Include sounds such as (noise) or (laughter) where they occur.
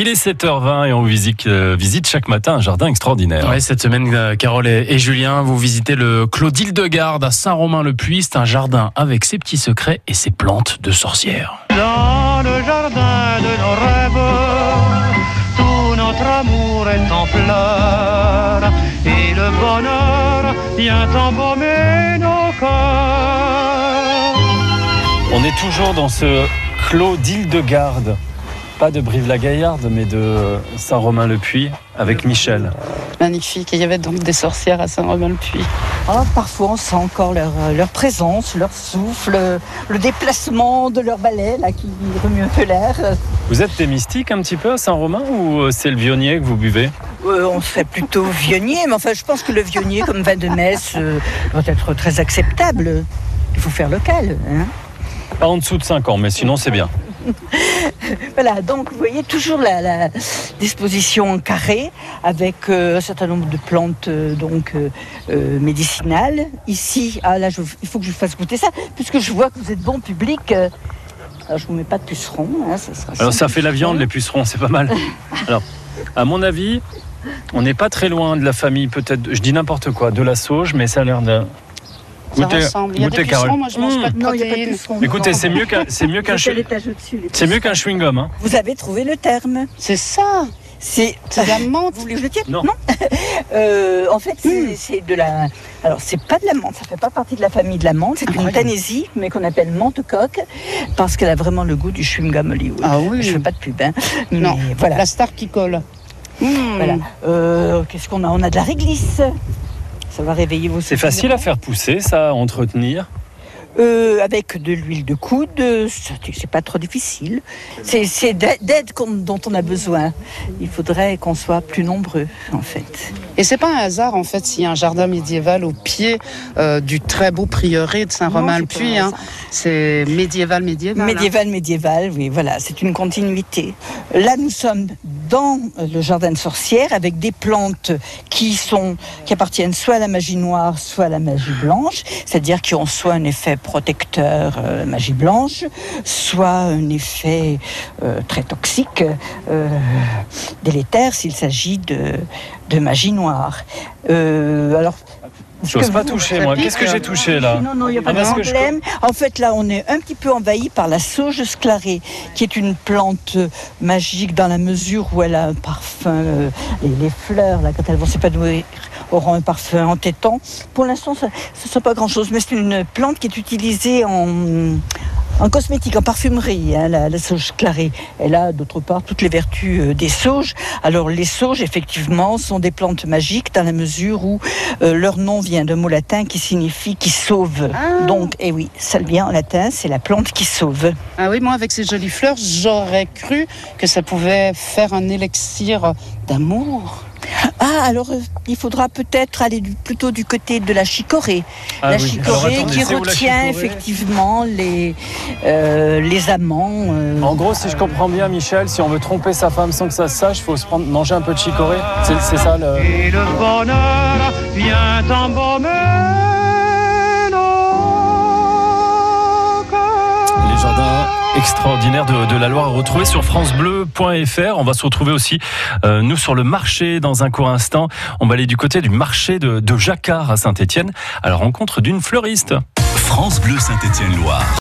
Il est 7h20 et on visite, euh, visite chaque matin un jardin extraordinaire. Ouais, cette semaine, euh, Carole et, et Julien, vous visitez le Clos d'Île-de-Garde à Saint-Romain-le-Puy. C'est un jardin avec ses petits secrets et ses plantes de sorcières. Dans le jardin de nos rêves, tout notre amour est en fleurs et le bonheur vient embaumer nos corps. On est toujours dans ce clos d'Île-de-Garde. Pas de Brive-la-Gaillarde, mais de Saint-Romain-le-Puy avec Michel. Magnifique. Et il y avait donc des sorcières à Saint-Romain-le-Puy. Ah, parfois, on sent encore leur, euh, leur présence, leur souffle, euh, le déplacement de leur balai là, qui remue un peu l'air. Vous êtes des mystiques un petit peu à Saint-Romain ou euh, c'est le vionnier que vous buvez? Euh, on serait plutôt vionnier, mais enfin, je pense que le vionnier comme vin de messe euh, doit être très acceptable. Il faut faire local. Hein. Pas en dessous de 5 ans, mais sinon c'est bien. (laughs) Voilà, donc vous voyez toujours la, la disposition en carré avec euh, un certain nombre de plantes euh, donc euh, médicinales. Ici, ah là, je- il faut que je vous fasse goûter ça, puisque je vois que vous êtes bon public. alors, je vous mets pas de puceron, hein, ça sera Alors ça fait la viande, les pucerons, c'est pas mal. Alors, à mon avis, on n'est pas très loin de la famille, peut-être, je dis n'importe quoi, de la sauge, mais ça a l'air de... Goûtez- ressemble. Il y a des Carole. moi je mange Mmh. pas de Non, il n'y a pas de protéines. Écoutez, non. c'est mieux qu'un, c'est mieux (laughs) qu'un, C'est chewing- mieux qu'un chewing-gum. Hein. Vous avez trouvé le terme. C'est ça. C'est de la (laughs) menthe. Vous voulez que je le tienne Non. (laughs) Euh, en fait, c'est c'est de la. Alors, c'est pas de la menthe, ça fait pas partie de la famille de la menthe, c'est une tanésie, mais qu'on appelle menthe coque, parce qu'elle a vraiment le goût du chewing-gum Hollywood. Ah oui. Je fais pas de pub, hein. Mais Non. voilà. La star qui colle. Mmh. voilà. Euh, Qu'est-ce qu'on a? On a de la réglisse. Ça va réveiller vos C'est facile à faire pousser, ça, à entretenir. Euh, avec de l'huile de coude, c'est pas trop difficile. C'est c'est d'a- d'aide dont on a besoin. Il faudrait qu'on soit plus nombreux, en fait. Et c'est pas un hasard en fait s'il y a un jardin médiéval au pied euh, du très beau prieuré de Saint-Romain-le-Puy. Hein. C'est médiéval, médiéval. hein. Médiéval, médiéval, oui, voilà, c'est une continuité. Là, nous sommes dans le jardin de sorcières avec des plantes qui sont, qui appartiennent soit à la magie noire, soit à la magie blanche, c'est-à-dire qui ont soit un effet protecteur, euh, magie blanche, soit un effet euh, très toxique, euh, délétère s'il s'agit de, de magie noire. Alors, J'ose pas toucher, moi. Qu'est-ce que j'ai touché, là non, non, il n'y a pas Ah, de que je- problème. En fait, là, on est un petit peu envahi par la sauge sclarée, qui est une plante euh, magique dans la mesure où elle a un parfum. euh, les, les fleurs, là, quand elles vont s'épanouir, auront un parfum entêtant. Pour l'instant, ça ne sent pas grand-chose, mais c'est une plante qui est utilisée en, en cosmétique, en parfumerie, hein, la, la sauge clarée. Elle a d'autre part toutes les vertus euh, des sauges. Alors les sauges, effectivement, sont des plantes magiques dans la mesure où euh, leur nom vient d'un mot latin qui signifie qui sauve. Ah. Donc, eh oui, salvia en latin, c'est la plante qui sauve. Ah oui, moi avec ces jolies fleurs, j'aurais cru que ça pouvait faire un élixir d'amour. Ah, alors euh, il faudra peut-être aller du- plutôt du côté de la chicorée. Ah la oui. Alors, chicorée attendez, qui retient chicorée effectivement les, euh, les amants. euh, En gros, si je comprends bien, Michel, si on veut tromper sa femme sans que ça se sache, il faut se prendre, manger un peu de chicorée. C'est c'est ça le. Et le bonheur vient embaumer de, de la Loire à retrouver sur francebleu.fr. On va se retrouver aussi, euh, nous, sur le marché dans un court instant. On va aller du côté du marché de, de Jacquard à Saint-Étienne à la rencontre d'une fleuriste. France Bleu Saint-Étienne-Loire.